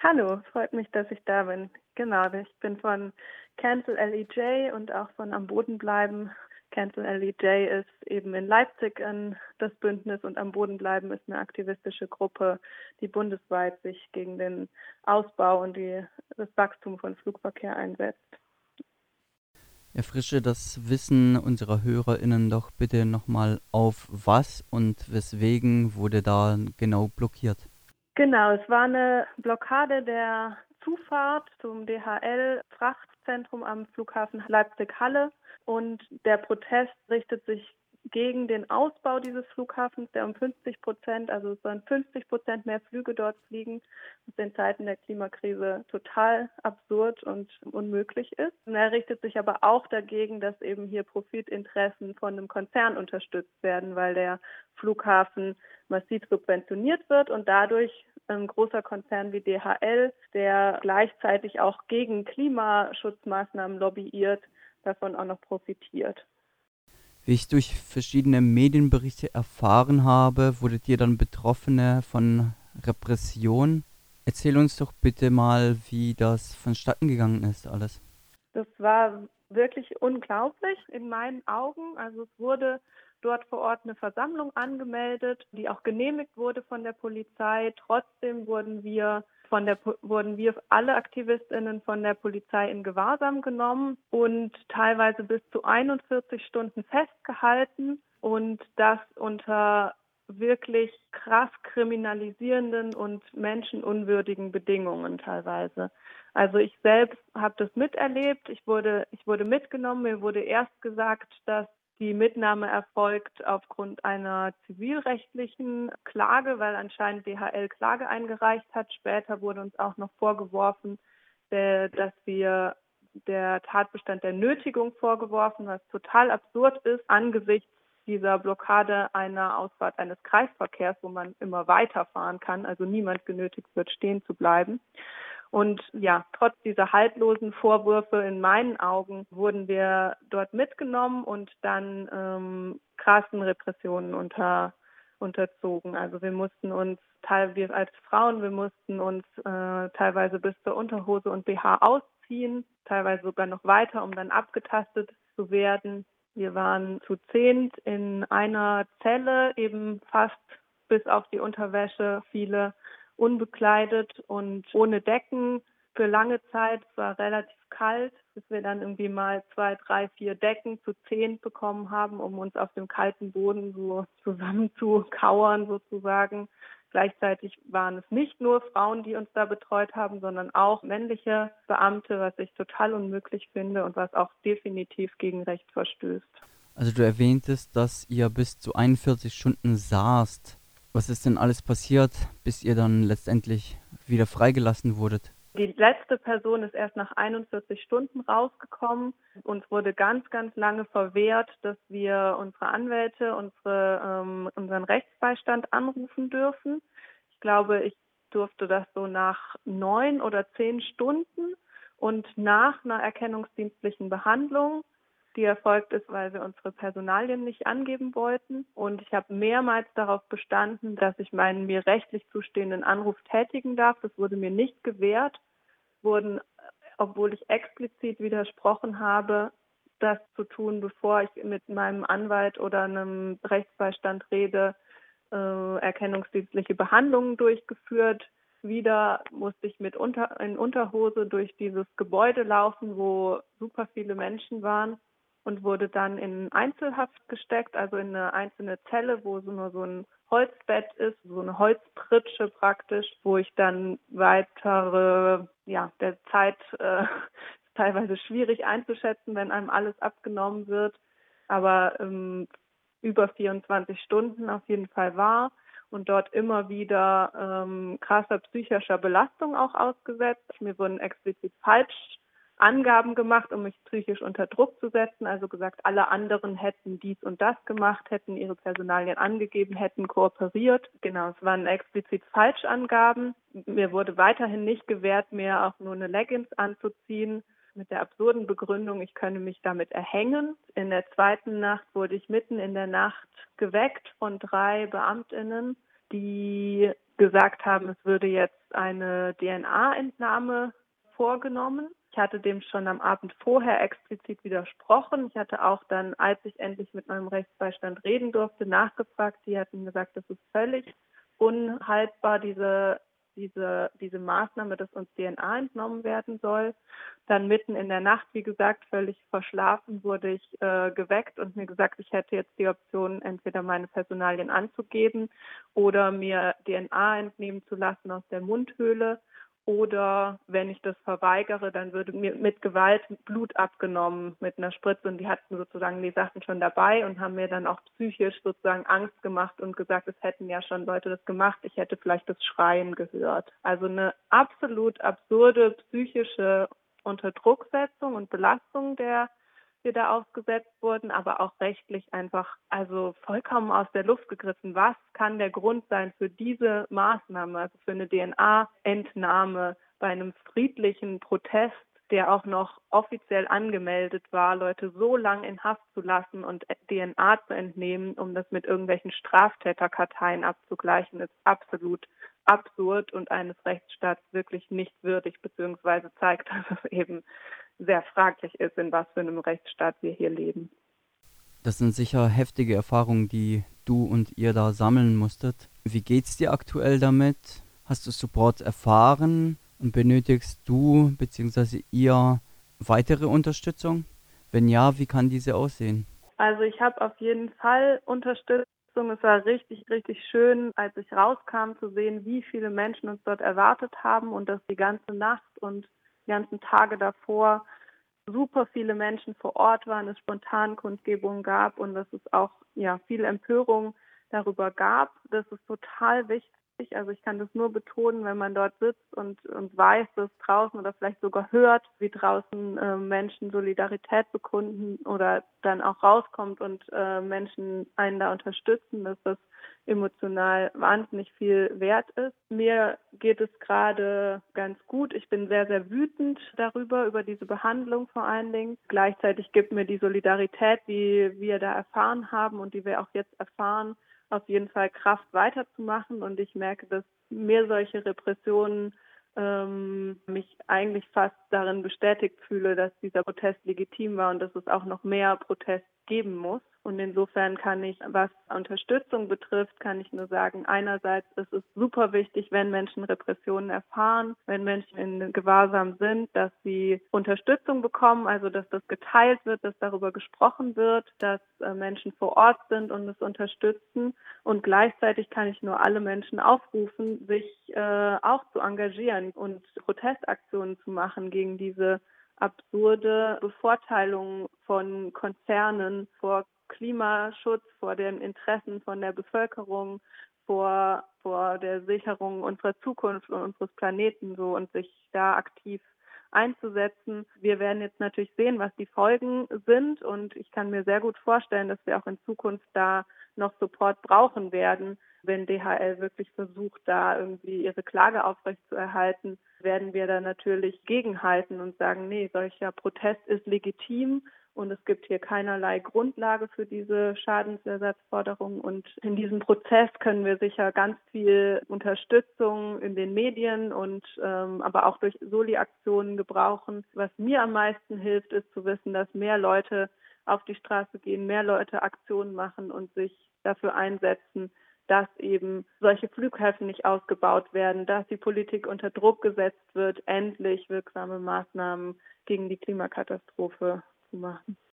Hallo, freut mich, dass ich da bin. Genau, ich bin von Cancel LEJ und auch von Am Boden bleiben. Cancel LEJ ist eben in Leipzig ein, das Bündnis und Am Boden bleiben ist eine aktivistische Gruppe, die bundesweit sich gegen den Ausbau und die, das Wachstum von Flugverkehr einsetzt. Erfrische das Wissen unserer HörerInnen doch bitte nochmal auf was und weswegen wurde da genau blockiert. Genau, es war eine Blockade der Zufahrt zum DHL-Frachtzentrum am Flughafen Leipzig-Halle und der Protest richtet sich gegen den Ausbau dieses Flughafens, der um 50 Prozent, also es sollen 50 Prozent mehr Flüge dort fliegen, was in Zeiten der Klimakrise total absurd und unmöglich ist. Und er richtet sich aber auch dagegen, dass eben hier Profitinteressen von einem Konzern unterstützt werden, weil der Flughafen massiv subventioniert wird und dadurch ein großer Konzern wie DHL, der gleichzeitig auch gegen Klimaschutzmaßnahmen lobbyiert, davon auch noch profitiert. Wie ich durch verschiedene Medienberichte erfahren habe, wurdet ihr dann Betroffene von Repression. Erzähl uns doch bitte mal, wie das vonstatten gegangen ist alles. Das war wirklich unglaublich in meinen Augen. Also es wurde dort vor Ort eine Versammlung angemeldet, die auch genehmigt wurde von der Polizei. Trotzdem wurden wir von der, wurden wir alle AktivistInnen von der Polizei in Gewahrsam genommen und teilweise bis zu 41 Stunden festgehalten und das unter wirklich krass kriminalisierenden und menschenunwürdigen Bedingungen teilweise. Also ich selbst habe das miterlebt. Ich wurde, ich wurde mitgenommen. Mir wurde erst gesagt, dass die Mitnahme erfolgt aufgrund einer zivilrechtlichen Klage, weil anscheinend DHL Klage eingereicht hat. Später wurde uns auch noch vorgeworfen, äh, dass wir der Tatbestand der Nötigung vorgeworfen, was total absurd ist angesichts dieser Blockade einer Ausfahrt eines Kreisverkehrs, wo man immer weiterfahren kann, also niemand genötigt wird, stehen zu bleiben. Und ja, trotz dieser haltlosen Vorwürfe in meinen Augen wurden wir dort mitgenommen und dann ähm, krassen Repressionen unter, unterzogen. Also wir mussten uns teilweise als Frauen, wir mussten uns äh, teilweise bis zur Unterhose und BH ausziehen, teilweise sogar noch weiter, um dann abgetastet zu werden. Wir waren zu zehnt in einer Zelle, eben fast bis auf die Unterwäsche, viele unbekleidet und ohne Decken für lange Zeit. Es war relativ kalt, bis wir dann irgendwie mal zwei, drei, vier Decken zu zehn bekommen haben, um uns auf dem kalten Boden so zusammen zu kauern sozusagen. Gleichzeitig waren es nicht nur Frauen, die uns da betreut haben, sondern auch männliche Beamte, was ich total unmöglich finde und was auch definitiv gegen Recht verstößt. Also du erwähntest, dass ihr bis zu 41 Stunden saßt. Was ist denn alles passiert, bis ihr dann letztendlich wieder freigelassen wurdet? Die letzte Person ist erst nach 41 Stunden rausgekommen. Uns wurde ganz, ganz lange verwehrt, dass wir unsere Anwälte, unsere, ähm, unseren Rechtsbeistand anrufen dürfen. Ich glaube, ich durfte das so nach neun oder zehn Stunden und nach einer erkennungsdienstlichen Behandlung die erfolgt ist, weil wir unsere Personalien nicht angeben wollten. Und ich habe mehrmals darauf bestanden, dass ich meinen mir rechtlich zustehenden Anruf tätigen darf. Das wurde mir nicht gewährt, wurden, obwohl ich explizit widersprochen habe, das zu tun, bevor ich mit meinem Anwalt oder einem Rechtsbeistand rede, äh, erkennungsdienstliche Behandlungen durchgeführt. Wieder musste ich mit unter, in Unterhose durch dieses Gebäude laufen, wo super viele Menschen waren und wurde dann in Einzelhaft gesteckt, also in eine einzelne Zelle, wo so nur so ein Holzbett ist, so eine Holzpritsche praktisch, wo ich dann weitere, ja, der Zeit äh, teilweise schwierig einzuschätzen, wenn einem alles abgenommen wird, aber ähm, über 24 Stunden auf jeden Fall war und dort immer wieder ähm, krasser psychischer Belastung auch ausgesetzt. Mir wurden explizit falsch Angaben gemacht, um mich psychisch unter Druck zu setzen. Also gesagt, alle anderen hätten dies und das gemacht, hätten ihre Personalien angegeben, hätten kooperiert. Genau, es waren explizit Falschangaben. Mir wurde weiterhin nicht gewährt, mir auch nur eine Leggings anzuziehen mit der absurden Begründung, ich könne mich damit erhängen. In der zweiten Nacht wurde ich mitten in der Nacht geweckt von drei Beamtinnen, die gesagt haben, es würde jetzt eine DNA-Entnahme vorgenommen. Ich hatte dem schon am Abend vorher explizit widersprochen. Ich hatte auch dann, als ich endlich mit meinem Rechtsbeistand reden durfte, nachgefragt. Die hatten gesagt, das ist völlig unhaltbar, diese diese, diese Maßnahme, dass uns DNA entnommen werden soll. Dann mitten in der Nacht, wie gesagt, völlig verschlafen, wurde ich äh, geweckt und mir gesagt, ich hätte jetzt die Option, entweder meine Personalien anzugeben oder mir DNA entnehmen zu lassen aus der Mundhöhle oder wenn ich das verweigere, dann würde mir mit Gewalt Blut abgenommen mit einer Spritze und die hatten sozusagen die Sachen schon dabei und haben mir dann auch psychisch sozusagen Angst gemacht und gesagt, es hätten ja schon Leute das gemacht, ich hätte vielleicht das Schreien gehört. Also eine absolut absurde psychische Unterdrucksetzung und Belastung der wir da ausgesetzt wurden, aber auch rechtlich einfach also vollkommen aus der Luft gegriffen. Was kann der Grund sein für diese Maßnahme, also für eine DNA-Entnahme bei einem friedlichen Protest, der auch noch offiziell angemeldet war, Leute so lang in Haft zu lassen und DNA zu entnehmen, um das mit irgendwelchen Straftäterkarteien abzugleichen, ist absolut absurd und eines Rechtsstaats wirklich nicht würdig, beziehungsweise zeigt, dass es eben sehr fraglich ist, in was für einem Rechtsstaat wir hier leben. Das sind sicher heftige Erfahrungen, die du und ihr da sammeln musstet. Wie geht's dir aktuell damit? Hast du Support erfahren und benötigst du bzw. ihr weitere Unterstützung? Wenn ja, wie kann diese aussehen? Also ich habe auf jeden Fall Unterstützung. Es war richtig, richtig schön, als ich rauskam, zu sehen, wie viele Menschen uns dort erwartet haben und dass die ganze Nacht und die ganzen Tage davor super viele Menschen vor Ort waren, es spontan Kundgebungen gab und dass es auch ja viel Empörung darüber gab. Das ist total wichtig. Also ich kann das nur betonen, wenn man dort sitzt und, und weiß, dass draußen oder vielleicht sogar hört, wie draußen äh, Menschen Solidarität bekunden oder dann auch rauskommt und äh, Menschen einen da unterstützen, dass das emotional wahnsinnig viel wert ist. Mir geht es gerade ganz gut. Ich bin sehr, sehr wütend darüber, über diese Behandlung vor allen Dingen. Gleichzeitig gibt mir die Solidarität, die wir da erfahren haben und die wir auch jetzt erfahren, auf jeden Fall Kraft weiterzumachen. Und ich merke, dass mir solche Repressionen ähm, mich eigentlich fast darin bestätigt fühle, dass dieser Protest legitim war und dass es auch noch mehr Protest geben muss. Und insofern kann ich, was Unterstützung betrifft, kann ich nur sagen, einerseits ist es super wichtig, wenn Menschen Repressionen erfahren, wenn Menschen in Gewahrsam sind, dass sie Unterstützung bekommen, also dass das geteilt wird, dass darüber gesprochen wird, dass äh, Menschen vor Ort sind und es unterstützen. Und gleichzeitig kann ich nur alle Menschen aufrufen, sich äh, auch zu engagieren und Protestaktionen zu machen gegen diese absurde Bevorteilung von Konzernen vor Klimaschutz, vor den Interessen von der Bevölkerung, vor, vor der Sicherung unserer Zukunft und unseres Planeten so und sich da aktiv einzusetzen. Wir werden jetzt natürlich sehen, was die Folgen sind und ich kann mir sehr gut vorstellen, dass wir auch in Zukunft da noch Support brauchen werden. Wenn DHL wirklich versucht, da irgendwie ihre Klage aufrechtzuerhalten, werden wir da natürlich gegenhalten und sagen, nee, solcher Protest ist legitim und es gibt hier keinerlei Grundlage für diese Schadensersatzforderung. Und in diesem Prozess können wir sicher ganz viel Unterstützung in den Medien und ähm, aber auch durch Soli-Aktionen gebrauchen. Was mir am meisten hilft, ist zu wissen, dass mehr Leute auf die Straße gehen, mehr Leute Aktionen machen und sich dafür einsetzen, dass eben solche Flughäfen nicht ausgebaut werden, dass die Politik unter Druck gesetzt wird, endlich wirksame Maßnahmen gegen die Klimakatastrophe zu machen.